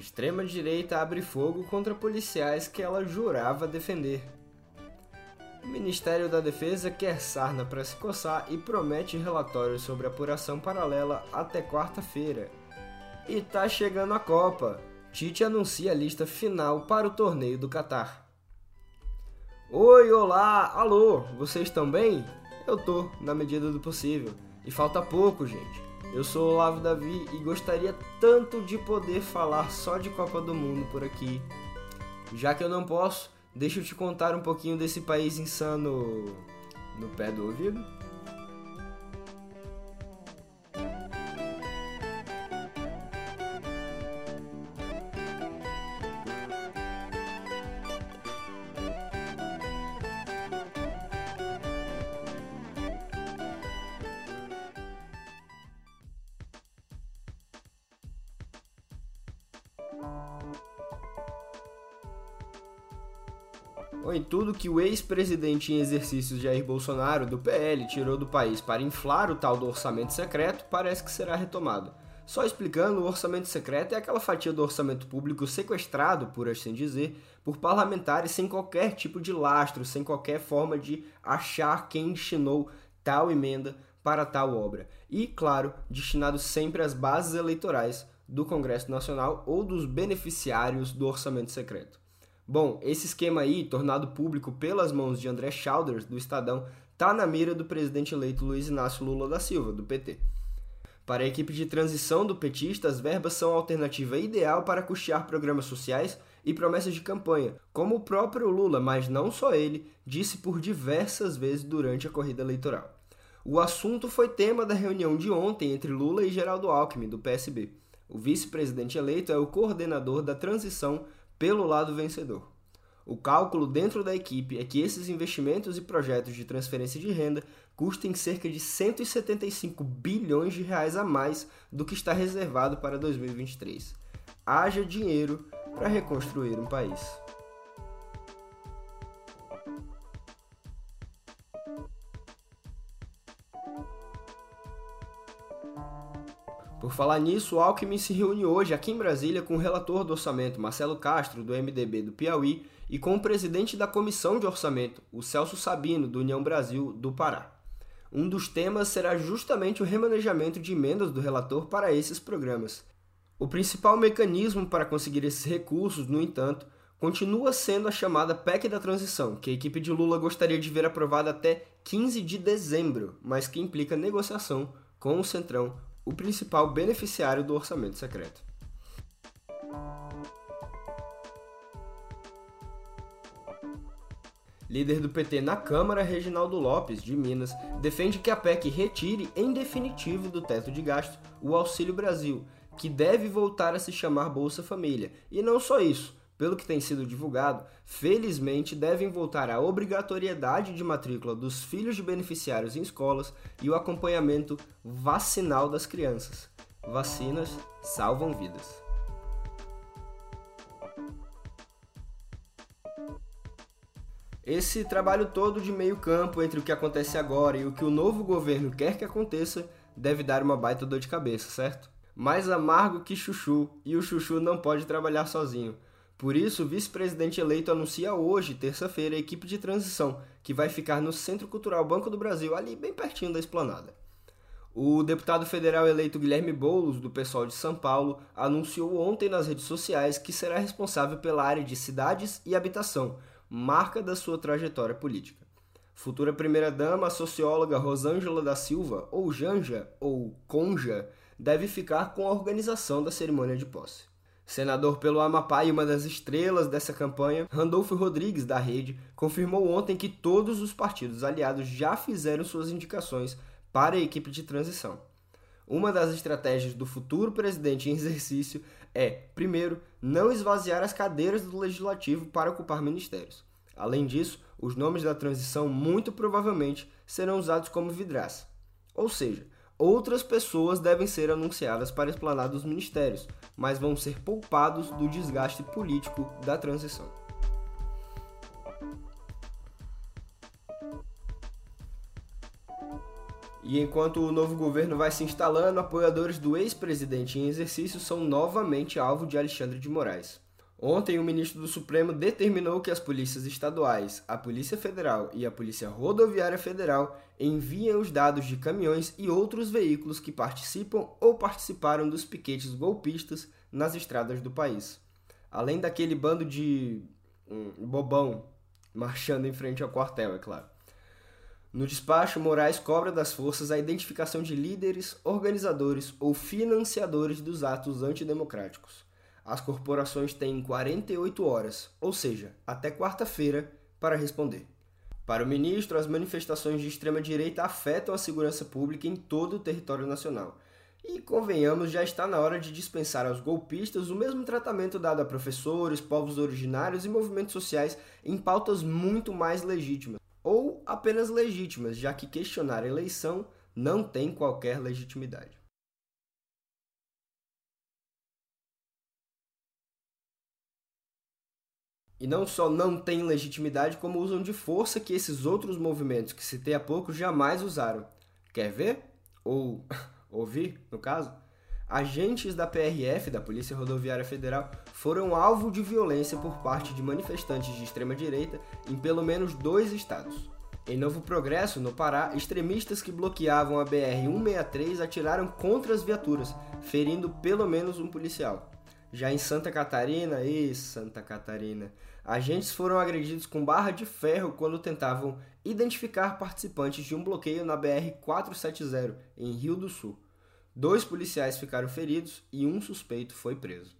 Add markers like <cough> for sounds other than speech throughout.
Extrema-direita abre fogo contra policiais que ela jurava defender. O Ministério da Defesa quer sarna para se coçar e promete relatório sobre apuração paralela até quarta-feira. E tá chegando a Copa. Tite anuncia a lista final para o torneio do Catar. Oi, olá, alô, vocês estão bem? Eu tô, na medida do possível. E falta pouco, gente. Eu sou o Olavo Davi e gostaria tanto de poder falar só de Copa do Mundo por aqui. Já que eu não posso, deixa eu te contar um pouquinho desse país insano no pé do ouvido. O ex-presidente em exercício Jair Bolsonaro, do PL, tirou do país para inflar o tal do orçamento secreto, parece que será retomado. Só explicando, o orçamento secreto é aquela fatia do orçamento público sequestrado, por assim dizer, por parlamentares sem qualquer tipo de lastro, sem qualquer forma de achar quem destinou tal emenda para tal obra. E, claro, destinado sempre às bases eleitorais do Congresso Nacional ou dos beneficiários do orçamento secreto. Bom, esse esquema aí, tornado público pelas mãos de André Chalders, do Estadão, tá na mira do presidente eleito Luiz Inácio Lula da Silva, do PT. Para a equipe de transição do petista, as verbas são a alternativa ideal para custear programas sociais e promessas de campanha, como o próprio Lula, mas não só ele, disse por diversas vezes durante a corrida eleitoral. O assunto foi tema da reunião de ontem entre Lula e Geraldo Alckmin, do PSB. O vice-presidente eleito é o coordenador da transição pelo lado vencedor. O cálculo dentro da equipe é que esses investimentos e projetos de transferência de renda custem cerca de 175 bilhões de reais a mais do que está reservado para 2023. Haja dinheiro para reconstruir um país. Por falar nisso, o Alckmin se reúne hoje aqui em Brasília com o relator do orçamento, Marcelo Castro, do MDB do Piauí, e com o presidente da Comissão de Orçamento, o Celso Sabino, do União Brasil do Pará. Um dos temas será justamente o remanejamento de emendas do relator para esses programas. O principal mecanismo para conseguir esses recursos, no entanto, continua sendo a chamada PEC da transição, que a equipe de Lula gostaria de ver aprovada até 15 de dezembro, mas que implica negociação com o Centrão o principal beneficiário do orçamento secreto. Líder do PT na Câmara, Reginaldo Lopes, de Minas, defende que a PEC retire em definitivo do teto de gasto o Auxílio Brasil, que deve voltar a se chamar Bolsa Família. E não só isso, pelo que tem sido divulgado, felizmente devem voltar a obrigatoriedade de matrícula dos filhos de beneficiários em escolas e o acompanhamento vacinal das crianças. Vacinas salvam vidas. Esse trabalho todo de meio campo entre o que acontece agora e o que o novo governo quer que aconteça deve dar uma baita dor de cabeça, certo? Mais amargo que chuchu, e o chuchu não pode trabalhar sozinho. Por isso, o vice-presidente eleito anuncia hoje, terça-feira, a equipe de transição, que vai ficar no Centro Cultural Banco do Brasil, ali bem pertinho da esplanada. O deputado federal eleito Guilherme Boulos, do pessoal de São Paulo, anunciou ontem nas redes sociais que será responsável pela área de cidades e habitação, marca da sua trajetória política. Futura primeira-dama, a socióloga Rosângela da Silva, ou Janja, ou Conja, deve ficar com a organização da cerimônia de posse. Senador pelo Amapá e uma das estrelas dessa campanha, Randolfo Rodrigues, da Rede, confirmou ontem que todos os partidos aliados já fizeram suas indicações para a equipe de transição. Uma das estratégias do futuro presidente em exercício é, primeiro, não esvaziar as cadeiras do legislativo para ocupar ministérios. Além disso, os nomes da transição muito provavelmente serão usados como vidraça. Ou seja, outras pessoas devem ser anunciadas para explanar dos ministérios, mas vão ser poupados do desgaste político da transição. E enquanto o novo governo vai se instalando, apoiadores do ex-presidente em exercício são novamente alvo de Alexandre de Moraes. Ontem, o ministro do Supremo determinou que as polícias estaduais, a Polícia Federal e a Polícia Rodoviária Federal enviem os dados de caminhões e outros veículos que participam ou participaram dos piquetes golpistas nas estradas do país. Além daquele bando de um, bobão marchando em frente ao quartel, é claro. No despacho, Moraes cobra das forças a identificação de líderes, organizadores ou financiadores dos atos antidemocráticos as corporações têm 48 horas, ou seja, até quarta-feira, para responder. Para o ministro, as manifestações de extrema-direita afetam a segurança pública em todo o território nacional. E, convenhamos, já está na hora de dispensar aos golpistas o mesmo tratamento dado a professores, povos originários e movimentos sociais em pautas muito mais legítimas. Ou apenas legítimas, já que questionar a eleição não tem qualquer legitimidade. E não só não têm legitimidade, como usam de força que esses outros movimentos que citei há pouco jamais usaram. Quer ver? Ou <laughs> ouvir, no caso? Agentes da PRF, da Polícia Rodoviária Federal, foram alvo de violência por parte de manifestantes de extrema-direita em pelo menos dois estados. Em Novo Progresso, no Pará, extremistas que bloqueavam a BR-163 atiraram contra as viaturas, ferindo pelo menos um policial. Já em Santa Catarina, e Santa Catarina, agentes foram agredidos com barra de ferro quando tentavam identificar participantes de um bloqueio na BR-470, em Rio do Sul. Dois policiais ficaram feridos e um suspeito foi preso.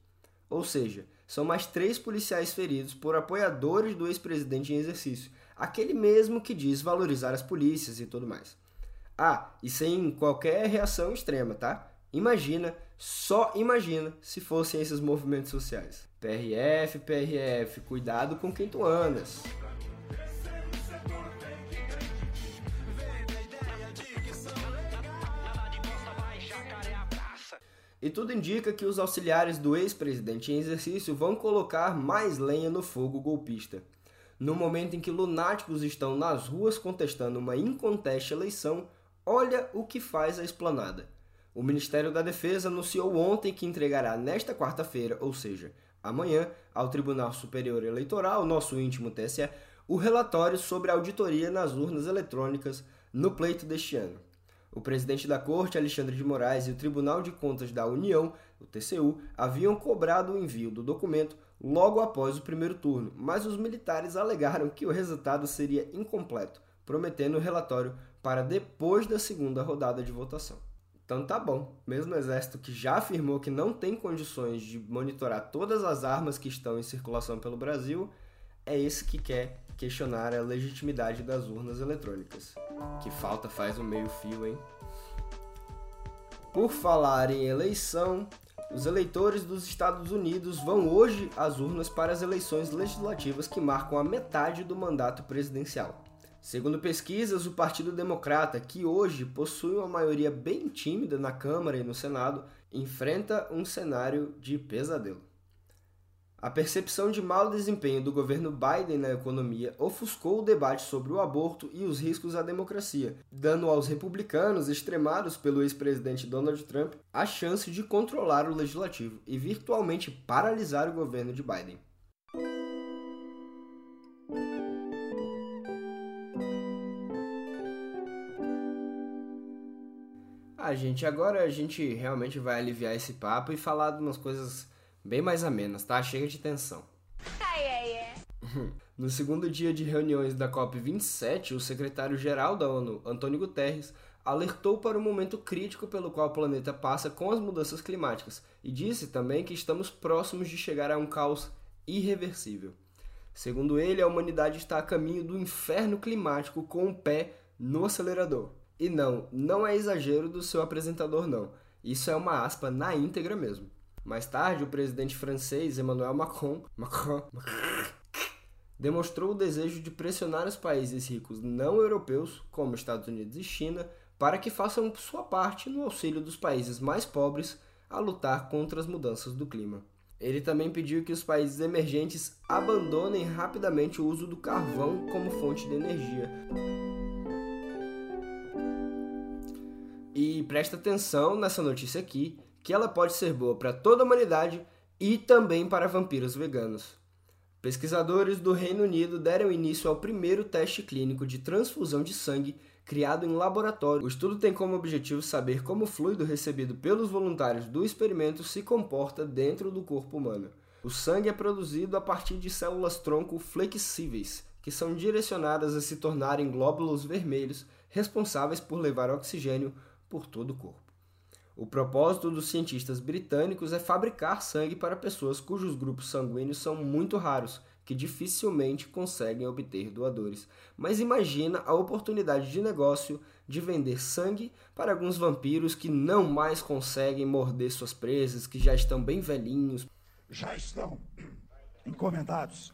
Ou seja, são mais três policiais feridos por apoiadores do ex-presidente em exercício, aquele mesmo que diz valorizar as polícias e tudo mais. Ah, e sem qualquer reação extrema, tá? Imagina, só imagina se fossem esses movimentos sociais. PRF, PRF, cuidado com quem tu andas. E tudo indica que os auxiliares do ex-presidente em exercício vão colocar mais lenha no fogo golpista. No momento em que lunáticos estão nas ruas contestando uma inconteste eleição, olha o que faz a esplanada o Ministério da Defesa anunciou ontem que entregará nesta quarta-feira, ou seja, amanhã, ao Tribunal Superior Eleitoral, nosso íntimo TSE, o relatório sobre a auditoria nas urnas eletrônicas no pleito deste ano. O presidente da Corte, Alexandre de Moraes, e o Tribunal de Contas da União, o TCU, haviam cobrado o envio do documento logo após o primeiro turno, mas os militares alegaram que o resultado seria incompleto, prometendo o relatório para depois da segunda rodada de votação. Então tá bom. Mesmo o exército que já afirmou que não tem condições de monitorar todas as armas que estão em circulação pelo Brasil, é esse que quer questionar a legitimidade das urnas eletrônicas. Que falta faz um meio-fio, hein? Por falar em eleição, os eleitores dos Estados Unidos vão hoje às urnas para as eleições legislativas que marcam a metade do mandato presidencial. Segundo pesquisas, o Partido Democrata, que hoje possui uma maioria bem tímida na Câmara e no Senado, enfrenta um cenário de pesadelo. A percepção de mau desempenho do governo Biden na economia ofuscou o debate sobre o aborto e os riscos à democracia, dando aos republicanos, extremados pelo ex-presidente Donald Trump, a chance de controlar o legislativo e virtualmente paralisar o governo de Biden. Ah, gente, agora a gente realmente vai aliviar esse papo e falar de umas coisas bem mais amenas, tá? Chega de tensão. Ai, ai, ai. <laughs> No segundo dia de reuniões da COP27, o secretário-geral da ONU, Antônio Guterres, alertou para o momento crítico pelo qual o planeta passa com as mudanças climáticas e disse também que estamos próximos de chegar a um caos irreversível. Segundo ele, a humanidade está a caminho do inferno climático com o pé no acelerador. E não, não é exagero do seu apresentador, não. Isso é uma aspa na íntegra mesmo. Mais tarde, o presidente francês Emmanuel Macron, <laughs> Macron, demonstrou o desejo de pressionar os países ricos não europeus, como Estados Unidos e China, para que façam sua parte no auxílio dos países mais pobres a lutar contra as mudanças do clima. Ele também pediu que os países emergentes abandonem rapidamente o uso do carvão como fonte de energia presta atenção nessa notícia aqui, que ela pode ser boa para toda a humanidade e também para vampiros veganos. Pesquisadores do Reino Unido deram início ao primeiro teste clínico de transfusão de sangue criado em laboratório. O estudo tem como objetivo saber como o fluido recebido pelos voluntários do experimento se comporta dentro do corpo humano. O sangue é produzido a partir de células tronco flexíveis, que são direcionadas a se tornarem glóbulos vermelhos responsáveis por levar oxigênio por todo o corpo. O propósito dos cientistas britânicos é fabricar sangue para pessoas cujos grupos sanguíneos são muito raros, que dificilmente conseguem obter doadores. Mas imagina a oportunidade de negócio de vender sangue para alguns vampiros que não mais conseguem morder suas presas, que já estão bem velhinhos. Já estão encomendados.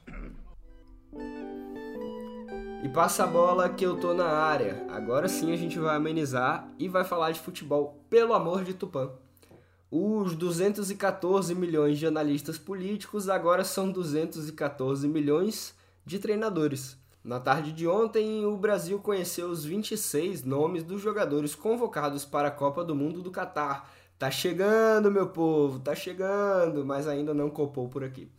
E passa a bola que eu tô na área. Agora sim a gente vai amenizar e vai falar de futebol, pelo amor de Tupã. Os 214 milhões de analistas políticos agora são 214 milhões de treinadores. Na tarde de ontem, o Brasil conheceu os 26 nomes dos jogadores convocados para a Copa do Mundo do Catar. Tá chegando, meu povo, tá chegando, mas ainda não copou por aqui.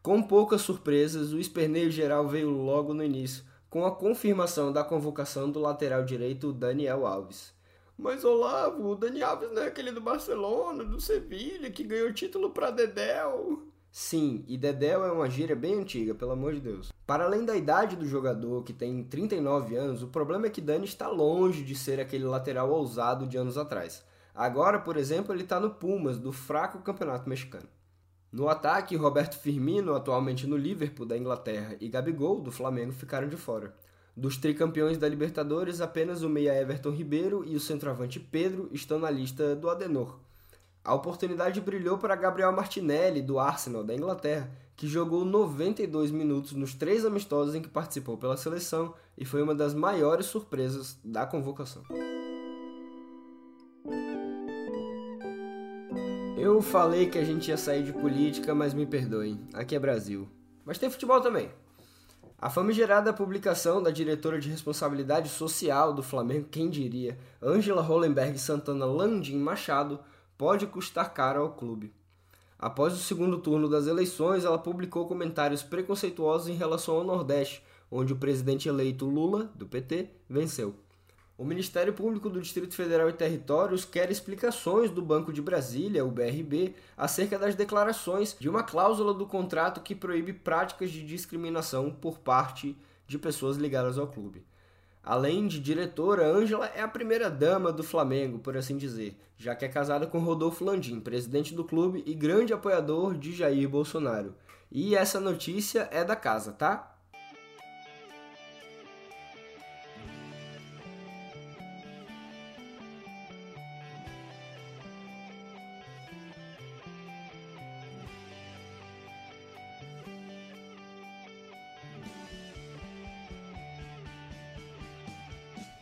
Com poucas surpresas, o esperneio geral veio logo no início com a confirmação da convocação do lateral direito Daniel Alves. Mas Olavo, o Daniel Alves não é aquele do Barcelona, do Sevilha, que ganhou título para Dedéu? Sim, e Dedéu é uma gíria bem antiga, pelo amor de Deus. Para além da idade do jogador, que tem 39 anos, o problema é que Dani está longe de ser aquele lateral ousado de anos atrás. Agora, por exemplo, ele está no Pumas, do fraco campeonato mexicano. No ataque, Roberto Firmino, atualmente no Liverpool da Inglaterra, e Gabigol, do Flamengo, ficaram de fora. Dos tricampeões da Libertadores, apenas o meia Everton Ribeiro e o centroavante Pedro estão na lista do Adenor. A oportunidade brilhou para Gabriel Martinelli, do Arsenal da Inglaterra, que jogou 92 minutos nos três amistosos em que participou pela seleção e foi uma das maiores surpresas da convocação. Eu falei que a gente ia sair de política, mas me perdoem, aqui é Brasil. Mas tem futebol também. A famigerada publicação da diretora de responsabilidade social do Flamengo, quem diria, Ângela Hollenberg Santana Landim Machado, pode custar caro ao clube. Após o segundo turno das eleições, ela publicou comentários preconceituosos em relação ao Nordeste, onde o presidente eleito Lula, do PT, venceu. O Ministério Público do Distrito Federal e Territórios quer explicações do Banco de Brasília, o BRB, acerca das declarações de uma cláusula do contrato que proíbe práticas de discriminação por parte de pessoas ligadas ao clube. Além de diretora, Ângela é a primeira dama do Flamengo, por assim dizer, já que é casada com Rodolfo Landim, presidente do clube e grande apoiador de Jair Bolsonaro. E essa notícia é da casa, tá?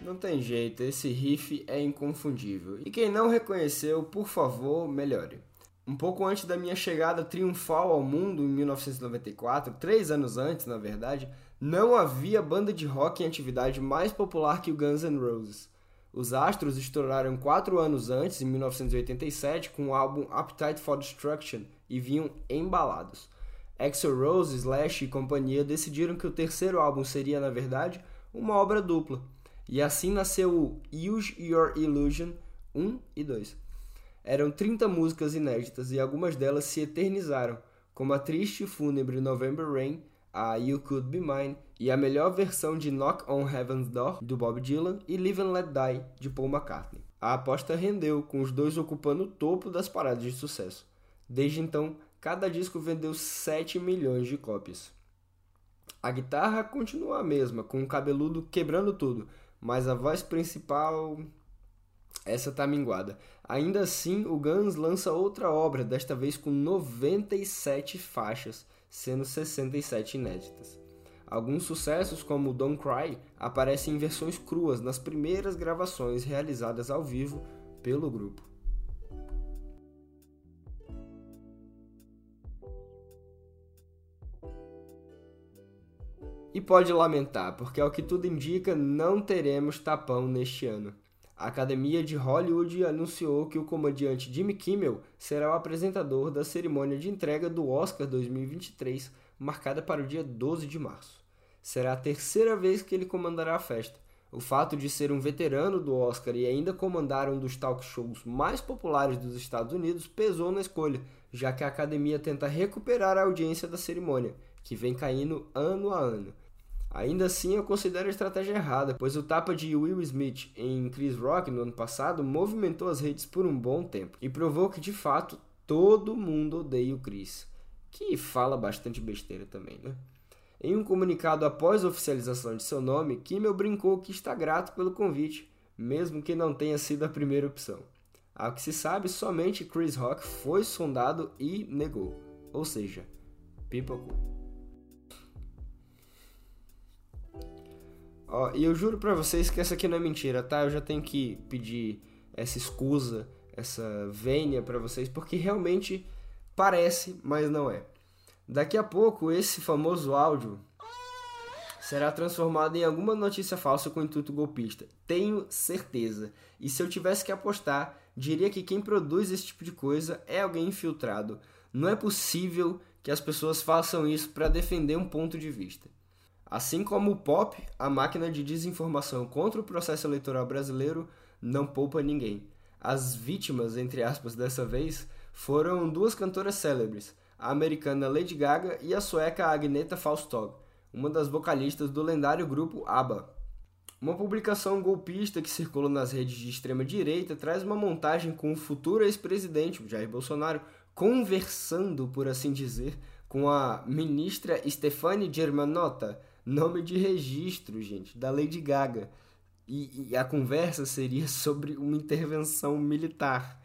Não tem jeito, esse riff é inconfundível. E quem não reconheceu, por favor, melhore. Um pouco antes da minha chegada triunfal ao mundo em 1994, três anos antes, na verdade, não havia banda de rock em atividade mais popular que o Guns N' Roses. Os Astros estouraram quatro anos antes, em 1987, com o álbum Appetite for Destruction e vinham embalados. Axel Rose, Slash e companhia decidiram que o terceiro álbum seria, na verdade, uma obra dupla e assim nasceu o Use Your Illusion 1 e 2. Eram 30 músicas inéditas e algumas delas se eternizaram, como a triste e fúnebre November Rain, a You Could Be Mine e a melhor versão de Knock on Heaven's Door do Bob Dylan e Live and Let Die de Paul McCartney. A aposta rendeu, com os dois ocupando o topo das paradas de sucesso. Desde então, cada disco vendeu 7 milhões de cópias. A guitarra continua a mesma, com o cabeludo quebrando tudo, mas a voz principal essa tá minguada. Ainda assim, o Guns lança outra obra, desta vez com 97 faixas, sendo 67 inéditas. Alguns sucessos, como Don't Cry, aparecem em versões cruas nas primeiras gravações realizadas ao vivo pelo grupo. E pode lamentar, porque ao que tudo indica, não teremos tapão neste ano. a Academia de Hollywood anunciou que o comediante Jimmy Kimmel será o apresentador da cerimônia de entrega do Oscar 2023, marcada para o dia 12 de março. Será a terceira vez que ele comandará a festa. O fato de ser um veterano do Oscar e ainda comandar um dos talk shows mais populares dos Estados Unidos pesou na escolha, já que a academia tenta recuperar a audiência da cerimônia, que vem caindo ano a ano. Ainda assim, eu considero a estratégia errada, pois o tapa de Will Smith em Chris Rock no ano passado movimentou as redes por um bom tempo e provou que de fato todo mundo odeia o Chris, que fala bastante besteira também, né? Em um comunicado após a oficialização de seu nome, Kimmel brincou que está grato pelo convite, mesmo que não tenha sido a primeira opção. Ao que se sabe, somente Chris Rock foi sondado e negou, ou seja, pipocou. Ó, e eu juro pra vocês que essa aqui não é mentira, tá? Eu já tenho que pedir essa escusa, essa vênia para vocês, porque realmente parece, mas não é. Daqui a pouco, esse famoso áudio será transformado em alguma notícia falsa com intuito golpista. Tenho certeza. E se eu tivesse que apostar, diria que quem produz esse tipo de coisa é alguém infiltrado. Não é possível que as pessoas façam isso para defender um ponto de vista. Assim como o POP, a máquina de desinformação contra o processo eleitoral brasileiro não poupa ninguém. As vítimas, entre aspas, dessa vez foram duas cantoras célebres, a americana Lady Gaga e a sueca Agneta Faustog, uma das vocalistas do lendário grupo ABBA. Uma publicação golpista que circula nas redes de extrema direita traz uma montagem com o futuro ex-presidente Jair Bolsonaro conversando, por assim dizer, com a ministra Stefani Germanotta, nome de registro, gente, da Lady Gaga. E, e, a conversa seria <laughs> sobre uma intervenção militar.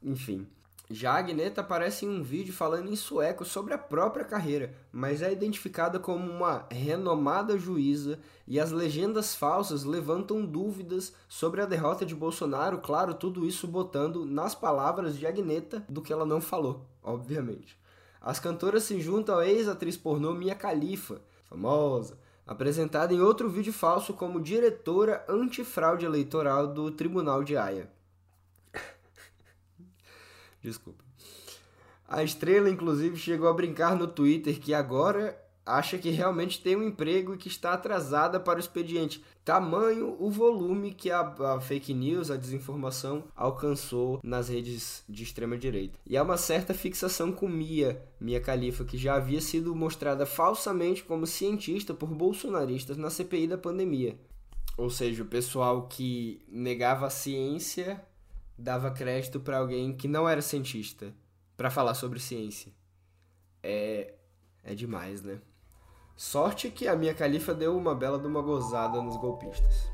Enfim. Já a Agneta aparece em um vídeo falando em sueco sobre a própria carreira, mas é identificada como uma renomada juíza e as legendas falsas levantam dúvidas sobre a derrota de Bolsonaro, claro, tudo isso botando nas palavras de Agneta do que ela não falou, obviamente. As cantoras se juntam à ex-atriz pornô Mia Khalifa, famosa, apresentada em outro vídeo falso como diretora antifraude eleitoral do Tribunal de Haia. <laughs> Desculpa. A estrela, inclusive, chegou a brincar no Twitter que agora acha que realmente tem um emprego e que está atrasada para o expediente. Tamanho o volume que a, a, fake news, a desinformação alcançou nas redes de extrema direita. E há uma certa fixação com Mia, Mia Khalifa, que já havia sido mostrada falsamente como cientista por bolsonaristas na CPI da pandemia. Ou seja, o pessoal que negava a ciência dava crédito para alguém que não era cientista para falar sobre ciência. É é demais, né? Sorte que a minha califa deu uma bela de uma gozada nos golpistas.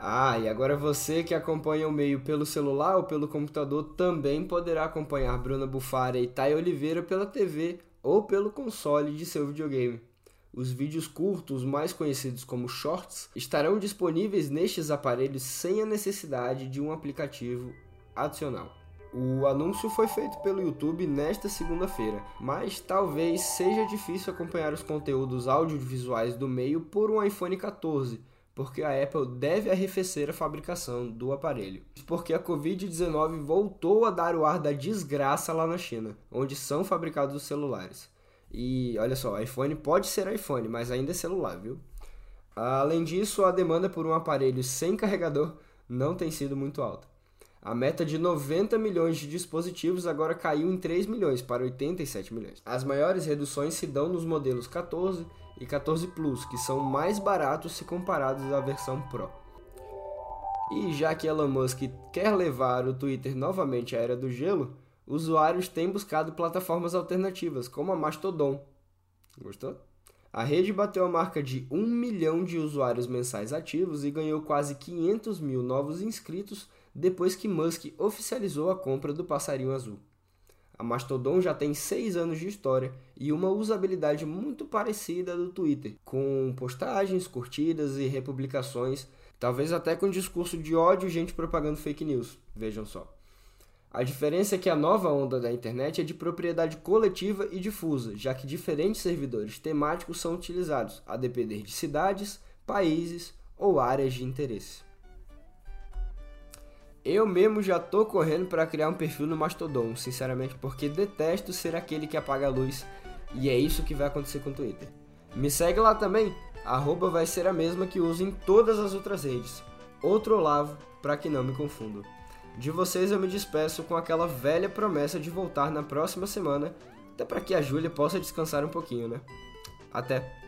Ah, e agora você que acompanha o meio pelo celular ou pelo computador também poderá acompanhar Bruna Bufara e Thay Oliveira pela TV ou pelo console de seu videogame. Os vídeos curtos, mais conhecidos como shorts, estarão disponíveis nestes aparelhos sem a necessidade de um aplicativo adicional. O anúncio foi feito pelo YouTube nesta segunda-feira, mas talvez seja difícil acompanhar os conteúdos audiovisuais do meio por um iPhone 14, porque a Apple deve arrefecer a fabricação do aparelho. Porque a Covid-19 voltou a dar o ar da desgraça lá na China, onde são fabricados os celulares. E olha só, iPhone pode ser iPhone, mas ainda é celular, viu? Além disso, a demanda por um aparelho sem carregador não tem sido muito alta. A meta de 90 milhões de dispositivos agora caiu em 3 milhões para 87 milhões. As maiores reduções se dão nos modelos 14 e 14 Plus, que são mais baratos se comparados à versão Pro. E já que Elon Musk quer levar o Twitter novamente à era do gelo, usuários têm buscado plataformas alternativas, como a Mastodon. Gostou? A rede bateu a marca de 1 milhão de usuários mensais ativos e ganhou quase 500 mil novos inscritos depois que Musk oficializou a compra do passarinho azul. A Mastodon já tem 6 anos de história e uma usabilidade muito parecida do Twitter, com postagens, curtidas e republicações, talvez até com discurso de ódio e gente propagando fake news. Vejam só. A diferença é que a nova onda da internet é de propriedade coletiva e difusa, já que diferentes servidores temáticos são utilizados, a depender de cidades, países ou áreas de interesse. Eu mesmo já tô correndo para criar um perfil no Mastodon, sinceramente, porque detesto ser aquele que apaga a luz e é isso que vai acontecer com o Twitter. Me segue lá também, arroba vai ser a mesma que uso em todas as outras redes. Outro Olavo, para que não me confundo. De vocês eu me despeço com aquela velha promessa de voltar na próxima semana, até para que a Júlia possa descansar um pouquinho, né? Até!